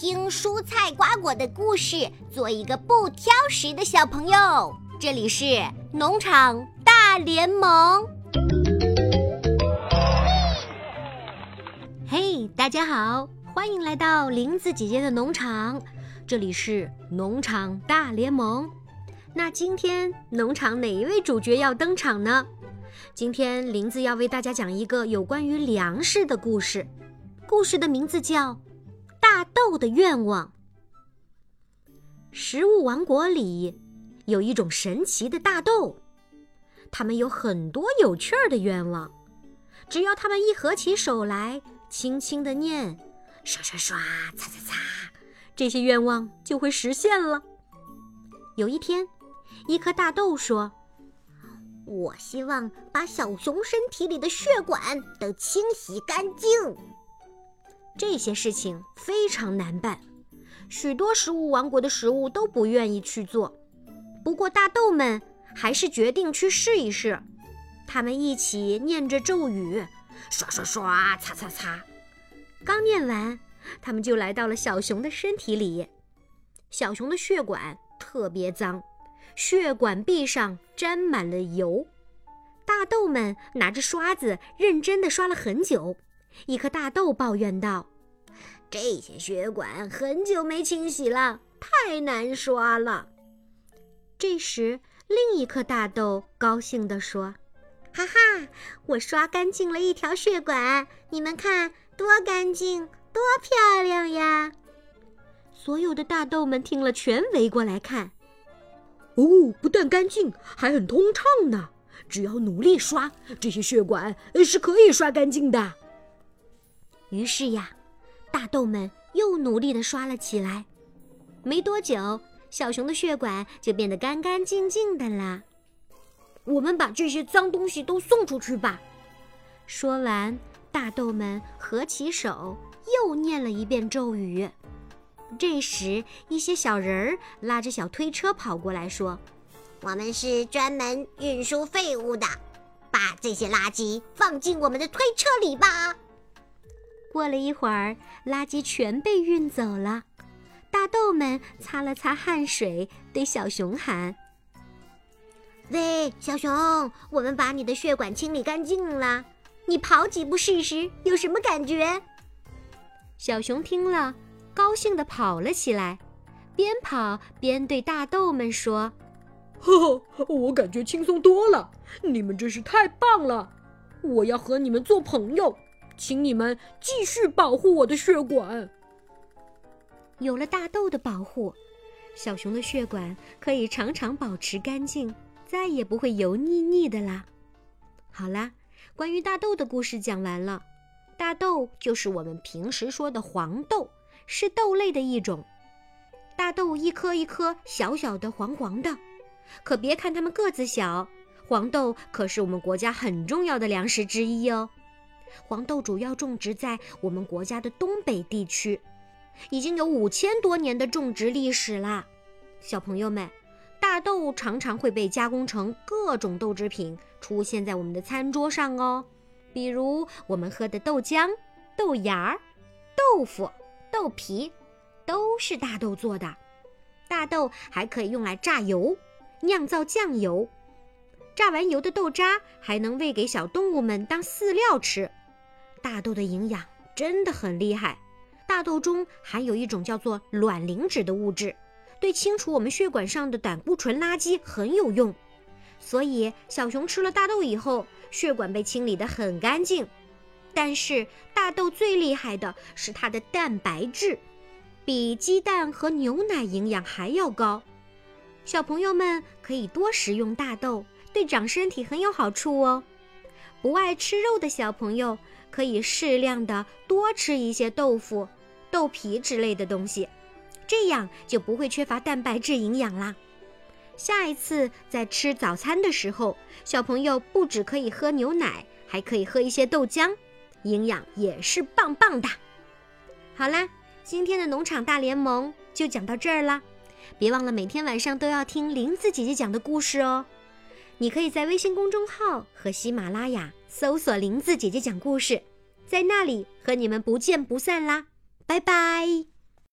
听蔬菜瓜果的故事，做一个不挑食的小朋友。这里是农场大联盟。嘿，大家好，欢迎来到林子姐姐的农场。这里是农场大联盟。那今天农场哪一位主角要登场呢？今天林子要为大家讲一个有关于粮食的故事。故事的名字叫《大豆的愿望》。食物王国里有一种神奇的大豆，它们有很多有趣儿的愿望。只要它们一合起手来，轻轻地念“刷刷刷，擦擦擦”，这些愿望就会实现了。有一天，一颗大豆说：“我希望把小熊身体里的血管都清洗干净。”这些事情非常难办，许多食物王国的食物都不愿意去做。不过大豆们还是决定去试一试。他们一起念着咒语，刷刷刷，擦擦擦。刚念完，他们就来到了小熊的身体里。小熊的血管特别脏，血管壁上沾满了油。大豆们拿着刷子，认真地刷了很久。一颗大豆抱怨道：“这些血管很久没清洗了，太难刷了。”这时，另一颗大豆高兴地说：“哈哈，我刷干净了一条血管，你们看多干净，多漂亮呀！”所有的大豆们听了，全围过来看。哦，不但干净，还很通畅呢。只要努力刷，这些血管是可以刷干净的。于是呀，大豆们又努力地刷了起来。没多久，小熊的血管就变得干干净净的啦。我们把这些脏东西都送出去吧。说完，大豆们合起手，又念了一遍咒语。这时，一些小人儿拉着小推车跑过来，说：“我们是专门运输废物的，把这些垃圾放进我们的推车里吧。”过了一会儿，垃圾全被运走了。大豆们擦了擦汗水，对小熊喊：“喂，小熊，我们把你的血管清理干净了，你跑几步试试，有什么感觉？”小熊听了，高兴地跑了起来，边跑边对大豆们说：“呵呵，我感觉轻松多了，你们真是太棒了！我要和你们做朋友。”请你们继续保护我的血管。有了大豆的保护，小熊的血管可以常常保持干净，再也不会油腻腻的啦。好啦，关于大豆的故事讲完了。大豆就是我们平时说的黄豆，是豆类的一种。大豆一颗一颗小小的、黄黄的，可别看它们个子小，黄豆可是我们国家很重要的粮食之一哦。黄豆主要种植在我们国家的东北地区，已经有五千多年的种植历史啦。小朋友们，大豆常常会被加工成各种豆制品，出现在我们的餐桌上哦。比如我们喝的豆浆、豆芽儿、豆腐、豆皮，都是大豆做的。大豆还可以用来榨油、酿造酱油。榨完油的豆渣还能喂给小动物们当饲料吃。大豆的营养真的很厉害，大豆中含有一种叫做卵磷脂的物质，对清除我们血管上的胆固醇垃圾很有用。所以小熊吃了大豆以后，血管被清理得很干净。但是大豆最厉害的是它的蛋白质，比鸡蛋和牛奶营养还要高。小朋友们可以多食用大豆。对长身体很有好处哦。不爱吃肉的小朋友可以适量的多吃一些豆腐、豆皮之类的东西，这样就不会缺乏蛋白质营养啦。下一次在吃早餐的时候，小朋友不只可以喝牛奶，还可以喝一些豆浆，营养也是棒棒的。好啦，今天的农场大联盟就讲到这儿啦。别忘了每天晚上都要听林子姐姐讲的故事哦。你可以在微信公众号和喜马拉雅搜索“林子姐姐讲故事”，在那里和你们不见不散啦！拜拜。